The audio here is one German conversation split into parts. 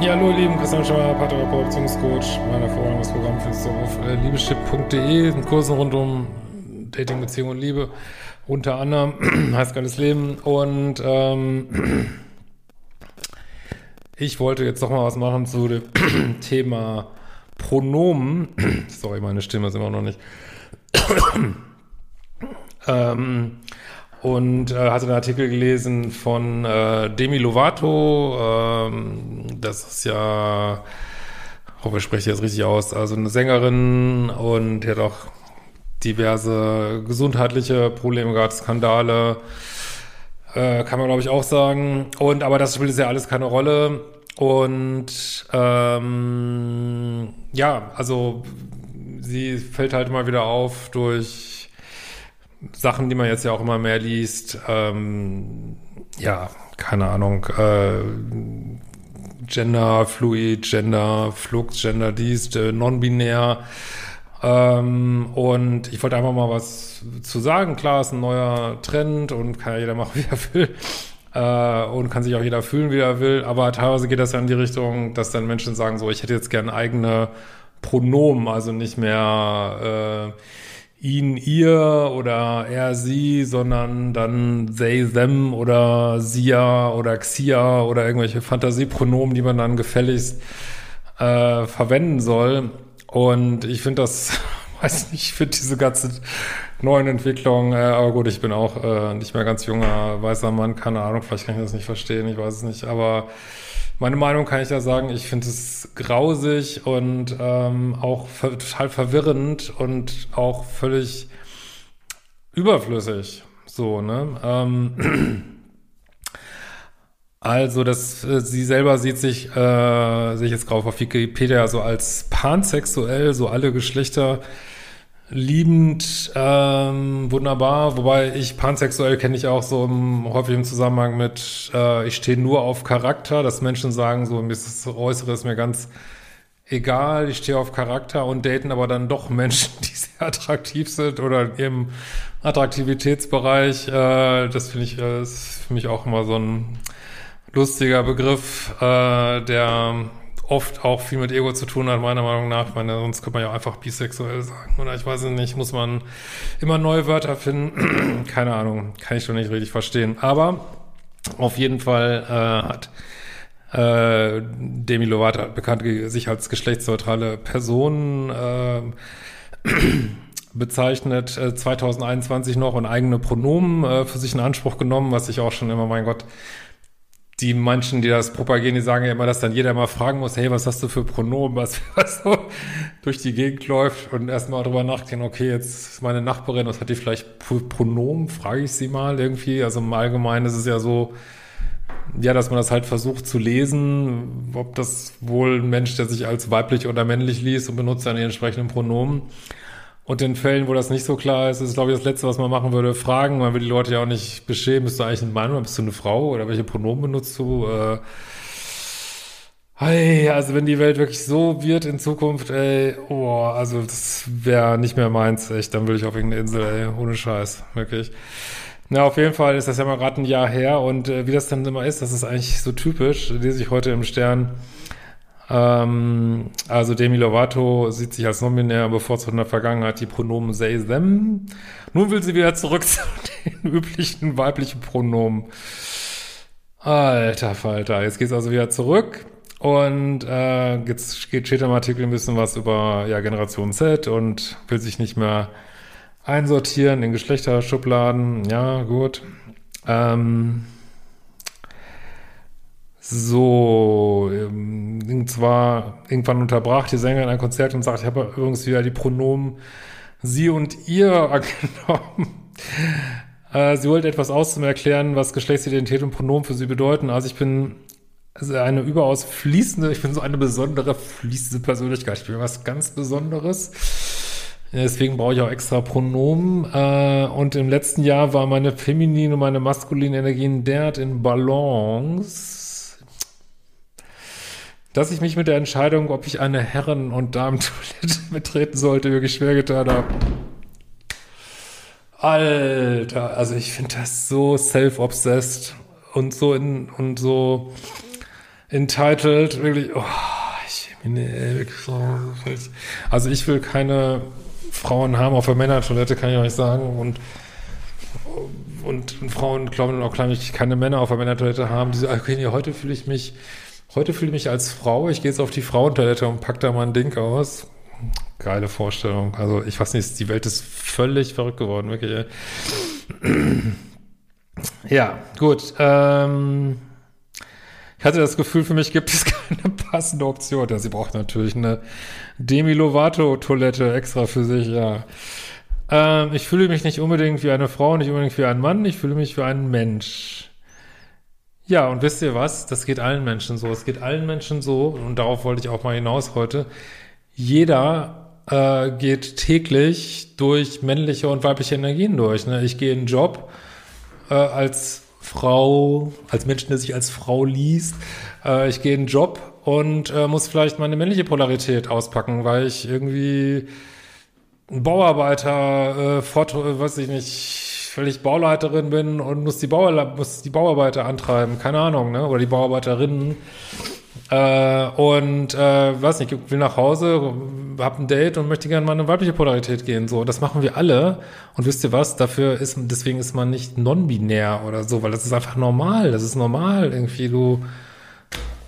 Ja, hallo ihr Lieben, Christian Schauer, Paartherapeut, Beziehungscoach. Mein hervorragendes Programm findest du auf äh, liebeschip.de, Kursen rund um Dating, Beziehung und Liebe. Unter anderem heißt geiles Leben. Und ähm, ich wollte jetzt noch mal was machen zu dem Thema Pronomen. Sorry, meine Stimme ist immer noch nicht. ähm, und äh, hatte einen Artikel gelesen von äh, Demi Lovato. Ähm, das ist ja, hoffe, ich spreche jetzt richtig aus, also eine Sängerin und die hat auch diverse gesundheitliche Probleme gehabt, Skandale, äh, kann man glaube ich auch sagen. Und aber das spielt ja alles keine Rolle. Und ähm, ja, also sie fällt halt immer wieder auf durch Sachen, die man jetzt ja auch immer mehr liest, ähm, ja, keine Ahnung, äh, Gender Fluid, Gender Flux, Gender dies, äh, non-binär. Ähm, und ich wollte einfach mal was zu sagen. Klar, ist ein neuer Trend und kann ja jeder machen, wie er will. Äh, und kann sich auch jeder fühlen, wie er will. Aber teilweise geht das ja in die Richtung, dass dann Menschen sagen, so, ich hätte jetzt gerne eigene Pronomen, also nicht mehr äh, ihn, ihr oder er, sie, sondern dann they, them oder sia oder xia oder irgendwelche Fantasiepronomen, die man dann gefälligst äh, verwenden soll. Und ich finde das, weiß nicht, ich finde diese ganze neuen Entwicklungen, äh, aber gut, ich bin auch äh, nicht mehr ganz junger weißer Mann, keine Ahnung, vielleicht kann ich das nicht verstehen, ich weiß es nicht, aber meine Meinung kann ich ja sagen, ich finde es grausig und ähm, auch ver total verwirrend und auch völlig überflüssig. So, ne? Ähm, also, das, äh, sie selber sieht sich, äh, sehe ich jetzt drauf auf Wikipedia, so als pansexuell, so alle Geschlechter liebend, ähm, wunderbar. Wobei ich pansexuell kenne ich auch so im, häufig im Zusammenhang mit, äh, ich stehe nur auf Charakter, dass Menschen sagen, so mir ist das Äußere ist mir ganz egal, ich stehe auf Charakter und daten aber dann doch Menschen, die sehr attraktiv sind oder im Attraktivitätsbereich. Äh, das finde ich, ist für mich auch immer so ein lustiger Begriff, äh, der oft auch viel mit Ego zu tun hat, meiner Meinung nach. Ich meine, sonst könnte man ja einfach bisexuell sagen. Oder ich weiß nicht, muss man immer neue Wörter finden. Keine Ahnung, kann ich schon nicht richtig verstehen. Aber auf jeden Fall äh, hat äh, Demi Lovato bekannt sich als geschlechtsneutrale Person äh, bezeichnet, äh, 2021 noch und eigene Pronomen äh, für sich in Anspruch genommen, was ich auch schon immer, mein Gott, die manchen, die das propagieren, die sagen ja immer, dass dann jeder mal fragen muss, hey, was hast du für Pronomen, was, was so durch die Gegend läuft und erstmal drüber nachdenken, okay, jetzt ist meine Nachbarin, was hat die vielleicht für Pronomen, frage ich sie mal irgendwie. Also im Allgemeinen ist es ja so, ja, dass man das halt versucht zu lesen, ob das wohl ein Mensch, der sich als weiblich oder männlich liest und benutzt dann die entsprechenden Pronomen. Und in Fällen, wo das nicht so klar ist, ist, glaube ich, das Letzte, was man machen würde, fragen. Man will die Leute ja auch nicht beschämen. Bist du eigentlich ein Mann oder bist du eine Frau? Oder welche Pronomen benutzt du? Äh, hey, also wenn die Welt wirklich so wird in Zukunft, ey, oh, also das wäre nicht mehr meins, echt. Dann würde ich auf irgendeine Insel, ey, ohne Scheiß, wirklich. Na, auf jeden Fall ist das ja mal gerade ein Jahr her. Und äh, wie das dann immer ist, das ist eigentlich so typisch, lese ich heute im Stern ähm, also Demi Lovato sieht sich als nominär bevorzugt in der Vergangenheit die Pronomen they, them. Nun will sie wieder zurück zu den üblichen weiblichen Pronomen. Alter Falter, jetzt geht's also wieder zurück. Und äh, jetzt geht, steht im Artikel ein bisschen was über ja, Generation Z und will sich nicht mehr einsortieren in Geschlechterschubladen. Ja, gut. Ähm, So, ähm, zwar irgendwann unterbrach die Sängerin ein Konzert und sagt, ich habe übrigens wieder die Pronomen sie und ihr angenommen. Äh, sie wollte etwas aus erklären, was Geschlechtsidentität und Pronomen für sie bedeuten. Also ich bin eine überaus fließende, ich bin so eine besondere fließende Persönlichkeit. Ich bin was ganz Besonderes. Deswegen brauche ich auch extra Pronomen. Äh, und im letzten Jahr war meine feminine und meine maskuline Energien derart in Balance, dass ich mich mit der Entscheidung, ob ich eine Herren- und Damen-Toilette betreten sollte, wirklich schwer getan habe. Alter, also ich finde das so self-obsessed und so in, und so entitled, wirklich, oh, ich, nee, also ich will keine Frauen haben auf der Männertoilette, kann ich euch sagen, und und Frauen glauben auch, glaube ich, keine Männer auf der Männertoilette haben, die sagen, okay, heute fühle ich mich, heute fühle ich mich als Frau, ich gehe jetzt auf die Frauentoilette und pack da mal ein Ding aus. Geile Vorstellung. Also ich weiß nicht, die Welt ist völlig verrückt geworden, wirklich. Ja, gut. Ähm, ich hatte das Gefühl, für mich gibt es keine passende Option. Ja, sie braucht natürlich eine Demi Lovato-Toilette extra für sich, ja. Ähm, ich fühle mich nicht unbedingt wie eine Frau, nicht unbedingt wie ein Mann, ich fühle mich wie ein Mensch. Ja, und wisst ihr was? Das geht allen Menschen so. Es geht allen Menschen so, und darauf wollte ich auch mal hinaus heute. Jeder äh, geht täglich durch männliche und weibliche Energien durch. Ne? Ich gehe in einen Job äh, als Frau, als Mensch, der sich als Frau liest. Äh, ich gehe in einen Job und äh, muss vielleicht meine männliche Polarität auspacken, weil ich irgendwie ein Bauarbeiter, äh, fort, weiß ich nicht, ich Bauleiterin bin und muss die, Bauer, muss die Bauarbeiter antreiben, keine Ahnung, ne? Oder die Bauarbeiterinnen. Äh, und äh, weiß nicht, ich will nach Hause, hab ein Date und möchte gerne mal eine weibliche Polarität gehen. So, das machen wir alle. Und wisst ihr was? Dafür ist, deswegen ist man nicht non-binär oder so, weil das ist einfach normal. Das ist normal. Irgendwie, du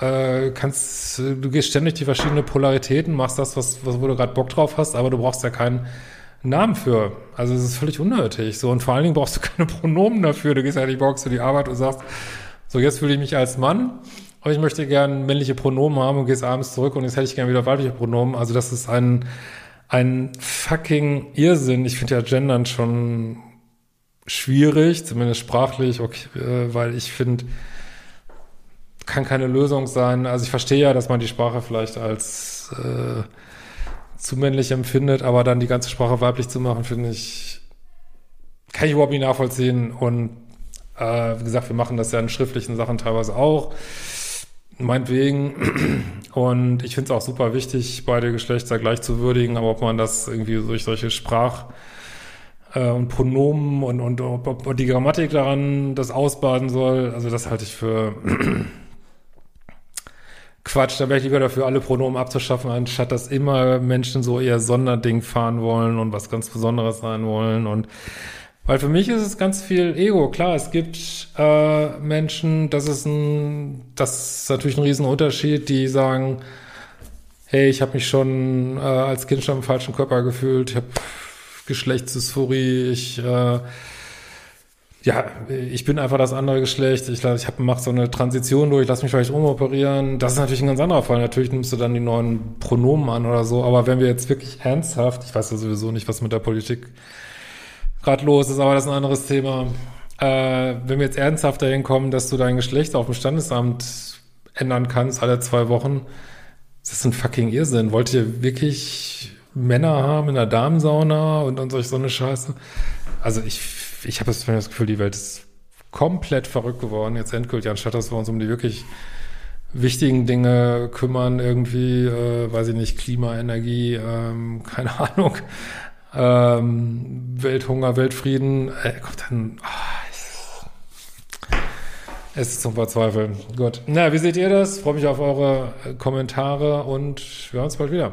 äh, kannst, du gehst ständig die verschiedenen Polaritäten, machst das, was, was wo du gerade Bock drauf hast, aber du brauchst ja keinen Namen für. Also es ist völlig unnötig. So, und vor allen Dingen brauchst du keine Pronomen dafür. Du gehst ja nicht morgens zu die Arbeit und sagst, so jetzt fühle ich mich als Mann aber ich möchte gern männliche Pronomen haben und gehst abends zurück und jetzt hätte ich gern wieder weibliche Pronomen. Also das ist ein, ein fucking Irrsinn. Ich finde ja Gendern schon schwierig, zumindest sprachlich, okay, äh, weil ich finde, kann keine Lösung sein. Also ich verstehe ja, dass man die Sprache vielleicht als äh, zu männlich empfindet, aber dann die ganze Sprache weiblich zu machen, finde ich, kann ich überhaupt nicht nachvollziehen. Und äh, wie gesagt, wir machen das ja in schriftlichen Sachen teilweise auch. Meinetwegen. Und ich finde es auch super wichtig, beide Geschlechter gleich zu würdigen, aber ob man das irgendwie durch solche Sprach- äh, und Pronomen und, und ob, ob die Grammatik daran das ausbaden soll, also das halte ich für Quatsch. Da wäre ich lieber dafür, alle Pronomen abzuschaffen, anstatt dass immer Menschen so eher Sonderding fahren wollen und was ganz Besonderes sein wollen und weil für mich ist es ganz viel Ego. Klar, es gibt äh, Menschen, das ist ein, das ist natürlich ein Riesenunterschied, die sagen, hey, ich habe mich schon äh, als Kind schon im falschen Körper gefühlt, ich habe Geschlechtsdysphorie, ich äh, ja, ich bin einfach das andere Geschlecht. Ich, ich mache so eine Transition durch, lass mich vielleicht umoperieren. Das ist natürlich ein ganz anderer Fall. Natürlich nimmst du dann die neuen Pronomen an oder so. Aber wenn wir jetzt wirklich ernsthaft, ich weiß ja sowieso nicht, was mit der Politik gerade los ist, aber das ist ein anderes Thema. Äh, wenn wir jetzt ernsthaft dahin kommen, dass du dein Geschlecht auf dem Standesamt ändern kannst, alle zwei Wochen, das ist ein fucking Irrsinn. Wollt ihr wirklich Männer haben in der Damensauna und, und solch so eine Scheiße? Also ich, ich habe das Gefühl, die Welt ist komplett verrückt geworden, jetzt endgültig, anstatt dass wir uns um die wirklich wichtigen Dinge kümmern, irgendwie, äh, weiß ich nicht, Klima, Energie, ähm, keine Ahnung, ähm, Welthunger, Weltfrieden, äh, Gott, dann, oh, es ist zum Verzweifeln. Gut. Na, wie seht ihr das? Freue mich auf eure äh, Kommentare und wir hören uns bald wieder.